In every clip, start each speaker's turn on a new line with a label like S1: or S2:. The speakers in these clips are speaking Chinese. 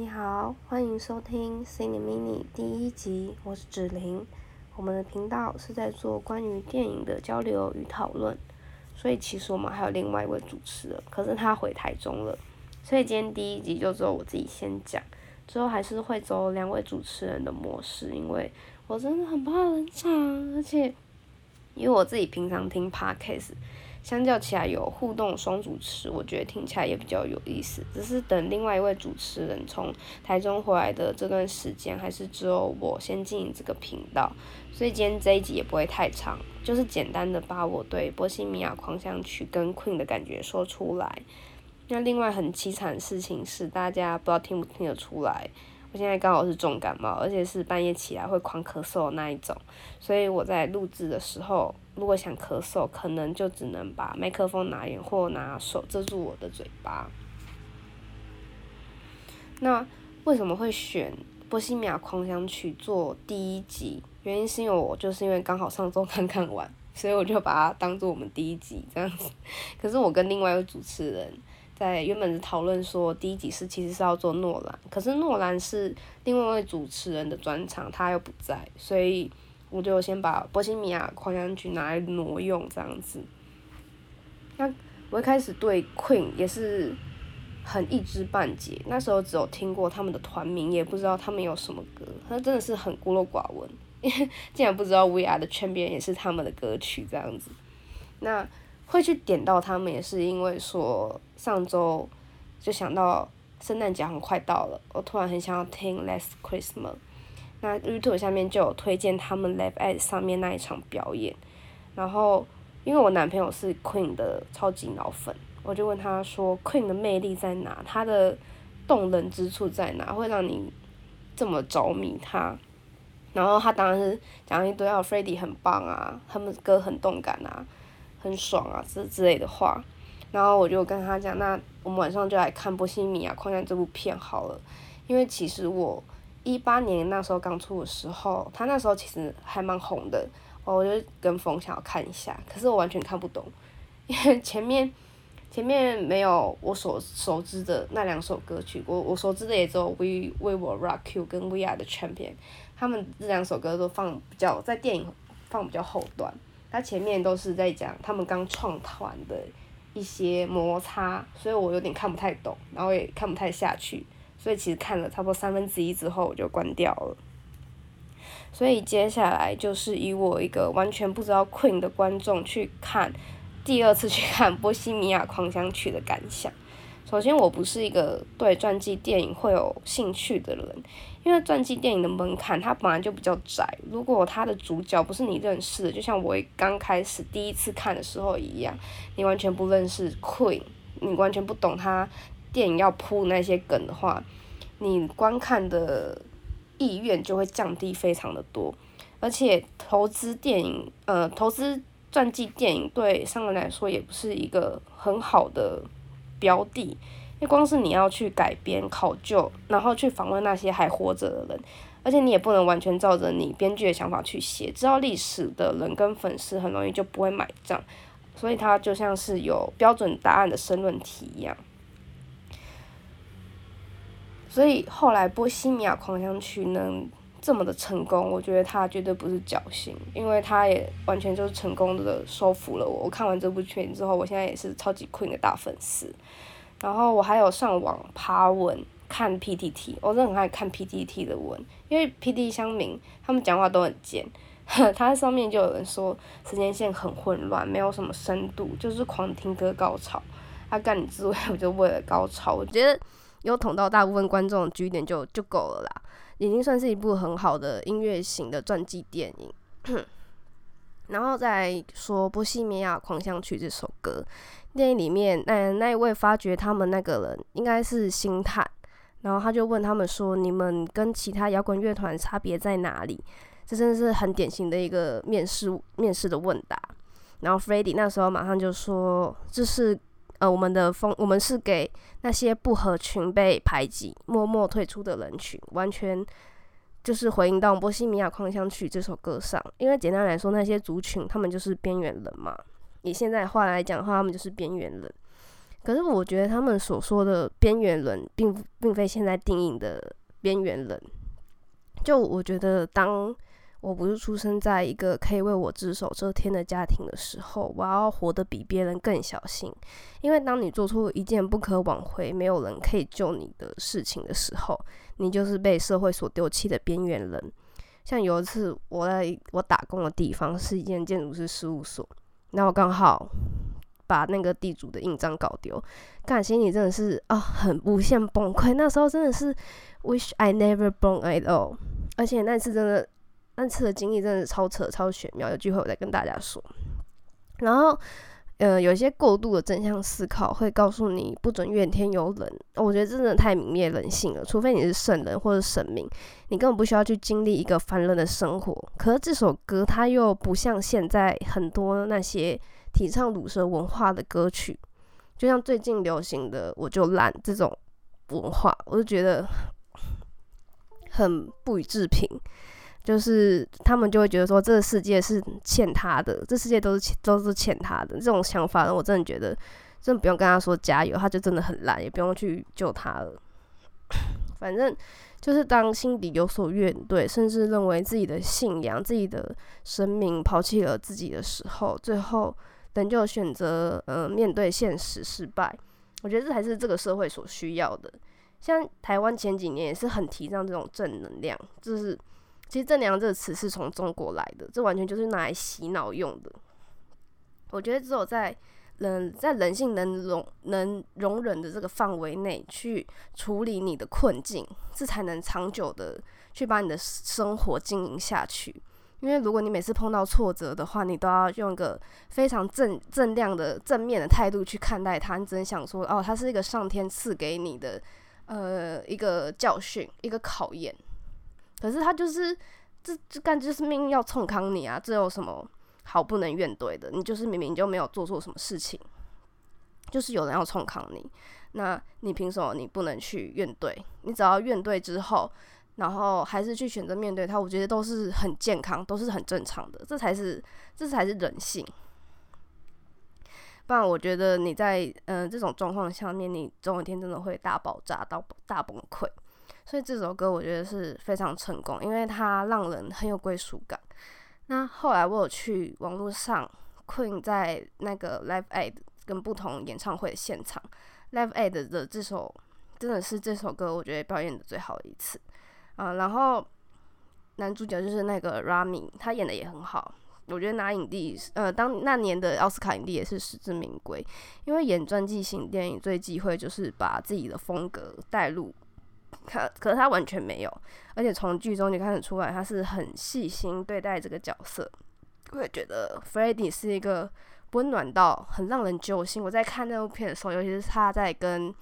S1: 你好，欢迎收听《Cine Mini》第一集，我是芷玲。我们的频道是在做关于电影的交流与讨论，所以其实我们还有另外一位主持人，可是他回台中了，所以今天第一集就只有我自己先讲，之后还是会走两位主持人的模式，因为我真的很怕冷场，而且因为我自己平常听 Podcast。相较起来有互动双主持，我觉得听起来也比较有意思。只是等另外一位主持人从台中回来的这段时间，还是只有我先经营这个频道，所以今天这一集也不会太长，就是简单的把我对《波西米亚狂想曲》跟 Queen 的感觉说出来。那另外很凄惨的事情是，大家不知道听不听得出来。我现在刚好是重感冒，而且是半夜起来会狂咳嗽那一种，所以我在录制的时候，如果想咳嗽，可能就只能把麦克风拿远或拿手遮住我的嘴巴。那为什么会选《波西米亚狂想曲》做第一集？原因是因为我就是因为刚好上周刚看完，所以我就把它当做我们第一集这样子。可是我跟另外一位主持人。在原本是讨论说第一集是其实是要做诺兰，可是诺兰是另外一位主持人的专场，他又不在，所以我就先把《波西米亚狂想曲》拿来挪用这样子。那我一开始对 Queen 也是很一知半解，那时候只有听过他们的团名，也不知道他们有什么歌，那真的是很孤陋寡闻，因 为竟然不知道 We Are 的圈边也是他们的歌曲这样子。那会去点到他们，也是因为说上周就想到圣诞节很快到了，我突然很想要听 Last Christmas。那 YouTube 下面就有推荐他们 Live at 上面那一场表演，然后因为我男朋友是 Queen 的超级脑粉，我就问他说 Queen 的魅力在哪？他的动人之处在哪？会让你这么着迷他？然后他当然是讲一堆啊，Freddie 很棒啊，他们歌很动感啊。很爽啊，之之类的话，然后我就跟他讲，那我们晚上就来看《波西米亚狂想》这部片好了，因为其实我一八年那时候刚出的时候，他那时候其实还蛮红的，哦我就跟风想要看一下，可是我完全看不懂，因 为前面前面没有我所熟知的那两首歌曲，我我熟知的也只有《We We Will Rock You》跟《We Are the Champion》，他们这两首歌都放比较在电影放比较后段。他前面都是在讲他们刚创团的一些摩擦，所以我有点看不太懂，然后也看不太下去，所以其实看了差不多三分之一之后我就关掉了。所以接下来就是以我一个完全不知道 Queen 的观众去看第二次去看《波西米亚狂想曲》的感想。首先，我不是一个对传记电影会有兴趣的人，因为传记电影的门槛它本来就比较窄。如果它的主角不是你认识的，就像我刚开始第一次看的时候一样，你完全不认识 Queen，你完全不懂他电影要铺那些梗的话，你观看的意愿就会降低非常的多。而且投资电影，呃，投资传记电影对商人来说也不是一个很好的。标的，因为光是你要去改编、考究，然后去访问那些还活着的人，而且你也不能完全照着你编剧的想法去写。知道历史的人跟粉丝很容易就不会买账，所以它就像是有标准答案的申论题一样。所以后来《波西米亚狂想曲》能这么的成功，我觉得他绝对不是侥幸，因为他也完全就是成功的收服了我。我看完这部片之后，我现在也是超级 Queen 的大粉丝。然后我还有上网爬文看 PTT，我真的很爱看 PTT 的文，因为 PTT 乡民他们讲话都很贱。他上面就有人说时间线很混乱，没有什么深度，就是狂听歌高潮。他干你之位，我就为了高潮，我觉得有捅到大部分观众的据点就就够了啦。已经算是一部很好的音乐型的传记电影。然后再说《波西米亚狂想曲》这首歌，电影里面那那一位发掘他们那个人应该是星探，然后他就问他们说：“你们跟其他摇滚乐团差别在哪里？”这真的是很典型的一个面试面试的问答。然后 Freddie 那时候马上就说：“这是。”呃，我们的风，我们是给那些不合群、被排挤、默默退出的人群，完全就是回应到《波西米亚狂想曲》这首歌上。因为简单来说，那些族群他们就是边缘人嘛。以现在话来讲的话，他们就是边缘人。可是我觉得他们所说的边缘人，并并非现在定义的边缘人。就我觉得，当我不是出生在一个可以为我只手遮天的家庭的时候，我要活得比别人更小心。因为当你做出一件不可挽回、没有人可以救你的事情的时候，你就是被社会所丢弃的边缘人。像有一次，我在我打工的地方是一间建筑师事务所，然后刚好把那个地主的印章搞丢，感心里真的是啊，很无限崩溃。那时候真的是 wish I never born at all，而且那次真的。那次的经历真的超扯、超玄妙，有机会我再跟大家说。然后，呃，有些过度的正向思考会告诉你不准怨天尤人，我觉得真的太泯灭人性了。除非你是圣人或者神明，你根本不需要去经历一个凡人的生活。可是这首歌它又不像现在很多那些提倡鲁蛇文化的歌曲，就像最近流行的“我就烂”这种文化，我就觉得很不予置评。就是他们就会觉得说，这个世界是欠他的，这世界都是欠都是欠他的这种想法呢，我真的觉得真的不用跟他说加油，他就真的很烂，也不用去救他了。反正就是当心底有所怨怼，甚至认为自己的信仰、自己的生命抛弃了自己的时候，最后仍旧选择呃面对现实失败。我觉得这才是这个社会所需要的。像台湾前几年也是很提倡这种正能量，就是。其实“正能量”这个词是从中国来的，这完全就是拿来洗脑用的。我觉得只有在人在人性能容能容忍的这个范围内去处理你的困境，这才能长久的去把你的生活经营下去。因为如果你每次碰到挫折的话，你都要用一个非常正正量的正面的态度去看待它，你只能想说：“哦，它是一个上天赐给你的呃一个教训，一个考验。”可是他就是这这干就是命运要冲康你啊！这有什么好不能怨怼的？你就是明明就没有做错什么事情，就是有人要冲康你，那你凭什么你不能去怨怼？你只要怨怼之后，然后还是去选择面对他，我觉得都是很健康，都是很正常的，这才是这才是人性。不然我觉得你在嗯这种状况下面，你总有一天真的会大爆炸到大崩溃。所以这首歌我觉得是非常成功，因为它让人很有归属感。那后来我有去网络上 Queen 在那个 Live Aid 跟不同演唱会现场，Live Aid 的这首真的是这首歌我觉得表演的最好的一次啊。然后男主角就是那个 Rami，他演的也很好，我觉得拿影帝呃当那年的奥斯卡影帝也是实至名归，因为演传记型电影最忌讳就是把自己的风格带入。可可是他完全没有，而且从剧中就看得出来，他是很细心对待这个角色。我也觉得 f r e d d y 是一个温暖到很让人揪心。我在看那部片的时候，尤其是他在跟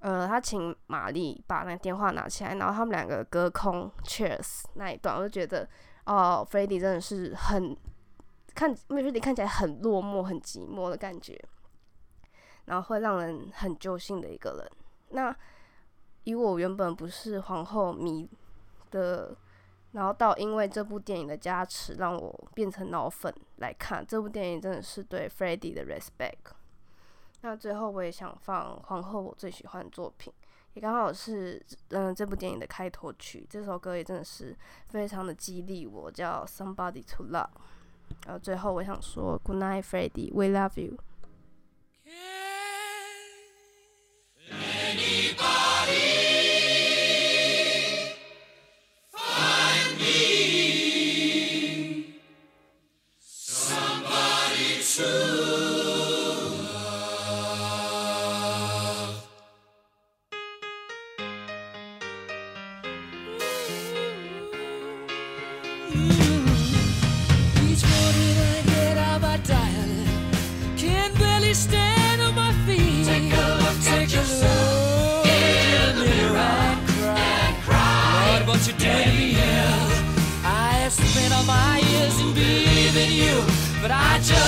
S1: 呃他请玛丽把那电话拿起来，然后他们两个隔空 Cheers 那一段，我就觉得哦 f r e d d y 真的是很看 f r e d d y 看起来很落寞、很寂寞的感觉，然后会让人很揪心的一个人。那以我原本不是皇后迷的，然后到因为这部电影的加持，让我变成脑粉来看这部电影，真的是对 Freddie 的 respect。那最后我也想放皇后我最喜欢的作品，也刚好是嗯这部电影的开头曲，这首歌也真的是非常的激励我，叫 Somebody to Love。然后最后我想说 Good night Freddie，We love you。
S2: but I just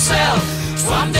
S2: One Someday